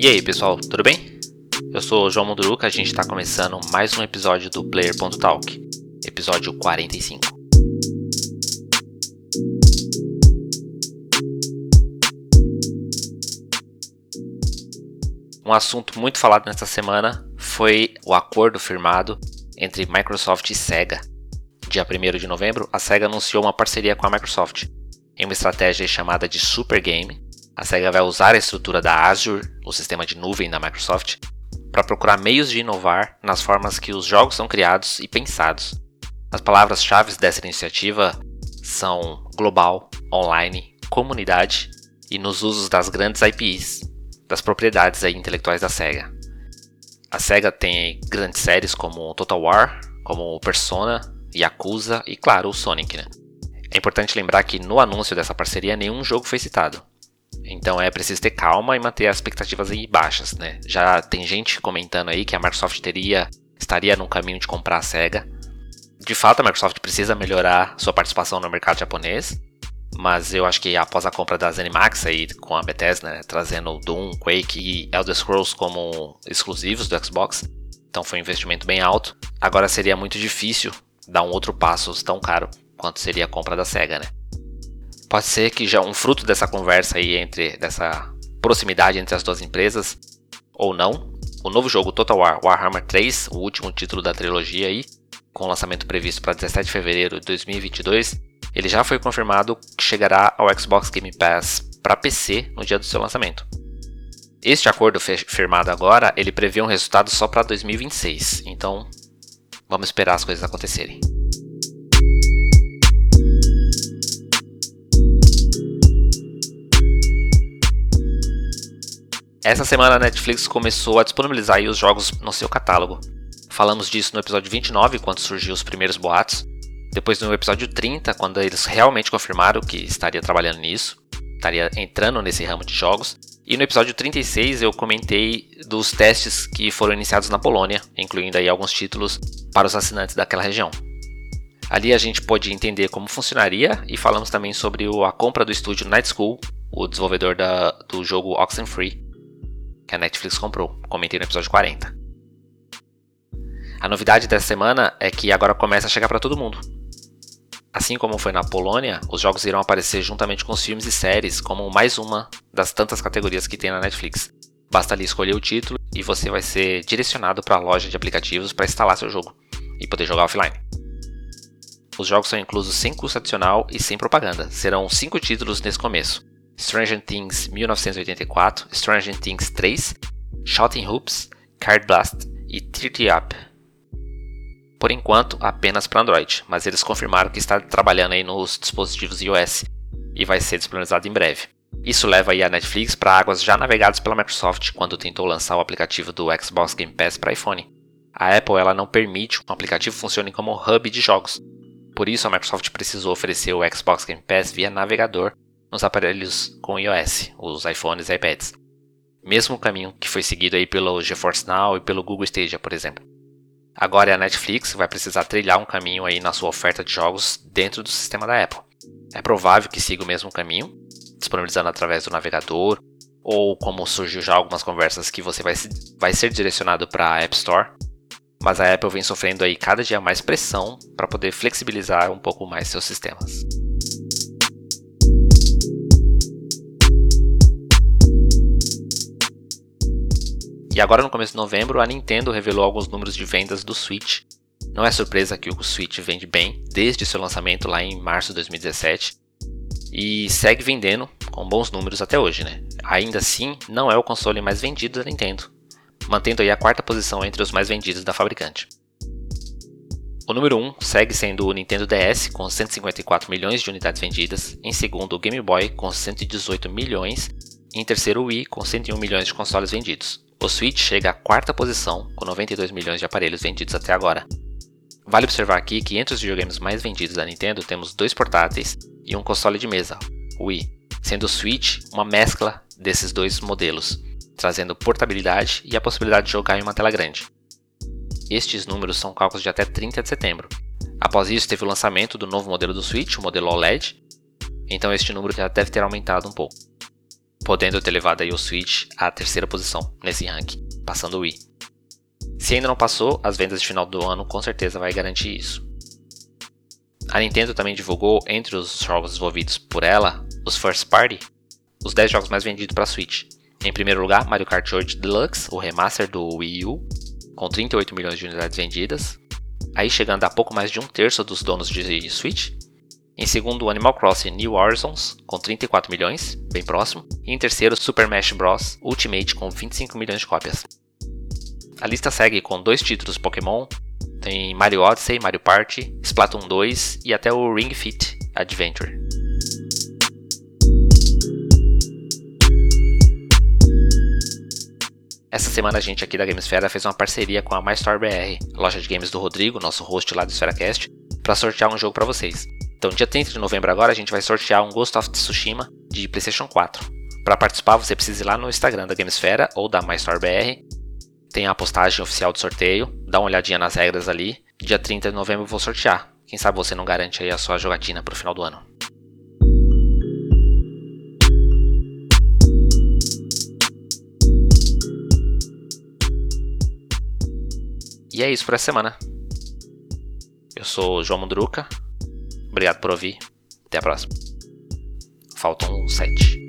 E aí pessoal, tudo bem? Eu sou o João Munduruca, a gente está começando mais um episódio do Player.talk, episódio 45. Um assunto muito falado nesta semana foi o acordo firmado entre Microsoft e Sega. Dia 1 de novembro, a Sega anunciou uma parceria com a Microsoft em uma estratégia chamada de Super Game. A Sega vai usar a estrutura da Azure, o sistema de nuvem da Microsoft, para procurar meios de inovar nas formas que os jogos são criados e pensados. As palavras-chave dessa iniciativa são global, online, comunidade e nos usos das grandes IPs, das propriedades intelectuais da SEGA. A SEGA tem grandes séries como Total War, como Persona, Yakuza e, claro, o Sonic. Né? É importante lembrar que no anúncio dessa parceria nenhum jogo foi citado. Então é preciso ter calma e manter as expectativas aí baixas, né? Já tem gente comentando aí que a Microsoft teria estaria no caminho de comprar a Sega. De fato, a Microsoft precisa melhorar sua participação no mercado japonês, mas eu acho que após a compra da ZeniMax aí com a Bethesda, né, trazendo Doom, Quake e Elder Scrolls como exclusivos do Xbox, então foi um investimento bem alto. Agora seria muito difícil dar um outro passo tão caro quanto seria a compra da Sega, né? Pode ser que já um fruto dessa conversa aí entre dessa proximidade entre as duas empresas ou não. O novo jogo Total War Warhammer 3, o último título da trilogia aí, com lançamento previsto para 17 de fevereiro de 2022, ele já foi confirmado que chegará ao Xbox Game Pass para PC no dia do seu lançamento. Este acordo firmado agora, ele prevê um resultado só para 2026, então vamos esperar as coisas acontecerem. Essa semana a Netflix começou a disponibilizar os jogos no seu catálogo. Falamos disso no episódio 29, quando surgiu os primeiros boatos. Depois no episódio 30, quando eles realmente confirmaram que estaria trabalhando nisso, estaria entrando nesse ramo de jogos. E no episódio 36 eu comentei dos testes que foram iniciados na Polônia, incluindo aí alguns títulos para os assinantes daquela região. Ali a gente pôde entender como funcionaria e falamos também sobre a compra do estúdio Night School, o desenvolvedor da, do jogo Oxenfree, que a Netflix comprou. Comentei no episódio 40. A novidade dessa semana é que agora começa a chegar para todo mundo. Assim como foi na Polônia, os jogos irão aparecer juntamente com os filmes e séries como mais uma das tantas categorias que tem na Netflix. Basta ali escolher o título e você vai ser direcionado para a loja de aplicativos para instalar seu jogo e poder jogar offline. Os jogos são inclusos sem custo adicional e sem propaganda. Serão cinco títulos nesse começo: Stranger Things 1984, Stranger Things 3, Shouting Hoops, Card Blast e 30 Up. Por enquanto, apenas para Android, mas eles confirmaram que está trabalhando aí nos dispositivos iOS e vai ser disponibilizado em breve. Isso leva aí a Netflix para águas já navegadas pela Microsoft quando tentou lançar o aplicativo do Xbox Game Pass para iPhone. A Apple ela não permite que o aplicativo funcione como hub de jogos. Por isso, a Microsoft precisou oferecer o Xbox Game Pass via navegador nos aparelhos com iOS, os iPhones e iPads. Mesmo caminho que foi seguido aí pelo GeForce Now e pelo Google Stadia, por exemplo. Agora é a Netflix vai precisar trilhar um caminho aí na sua oferta de jogos dentro do sistema da Apple. É provável que siga o mesmo caminho, disponibilizando através do navegador, ou como surgiu já algumas conversas que você vai, vai ser direcionado para a App Store. Mas a Apple vem sofrendo aí cada dia mais pressão para poder flexibilizar um pouco mais seus sistemas. E agora no começo de novembro, a Nintendo revelou alguns números de vendas do Switch. Não é surpresa que o Switch vende bem desde seu lançamento lá em março de 2017 e segue vendendo com bons números até hoje, né? Ainda assim, não é o console mais vendido da Nintendo, mantendo aí a quarta posição entre os mais vendidos da fabricante. O número 1 segue sendo o Nintendo DS com 154 milhões de unidades vendidas, em segundo o Game Boy com 118 milhões, e em terceiro o Wii com 101 milhões de consoles vendidos. O Switch chega à quarta posição, com 92 milhões de aparelhos vendidos até agora. Vale observar aqui que entre os videogames mais vendidos da Nintendo temos dois portáteis e um console de mesa, o Wii, sendo o Switch uma mescla desses dois modelos, trazendo portabilidade e a possibilidade de jogar em uma tela grande. Estes números são cálculos de até 30 de setembro. Após isso, teve o lançamento do novo modelo do Switch, o modelo OLED, então este número já deve ter aumentado um pouco. Podendo ter levado aí o Switch à terceira posição nesse ranking, passando o Wii. Se ainda não passou, as vendas de final do ano com certeza vai garantir isso. A Nintendo também divulgou entre os jogos desenvolvidos por ela, os First Party, os 10 jogos mais vendidos para Switch. Em primeiro lugar, Mario Kart 8 Deluxe, o remaster do Wii U, com 38 milhões de unidades vendidas, aí chegando a pouco mais de um terço dos donos de Switch. Em segundo, Animal Crossing New Horizons, com 34 milhões, bem próximo. E em terceiro, Super Smash Bros. Ultimate, com 25 milhões de cópias. A lista segue com dois títulos Pokémon, tem Mario Odyssey, Mario Party, Splatoon 2 e até o Ring Fit Adventure. Essa semana a gente aqui da Gamesfera fez uma parceria com a MyStore BR, loja de games do Rodrigo, nosso host lá do EsferaCast, para sortear um jogo para vocês. Então, dia 30 de novembro agora a gente vai sortear um Ghost of Tsushima de PlayStation 4. Para participar, você precisa ir lá no Instagram da Gamesfera ou da MyStore BR. Tem a postagem oficial do sorteio, dá uma olhadinha nas regras ali. Dia 30 de novembro eu vou sortear. Quem sabe você não garante aí a sua jogatina para o final do ano. E é isso por essa semana. Eu sou João Mundruca. Obrigado por ouvir. Até a próxima. Faltam sete.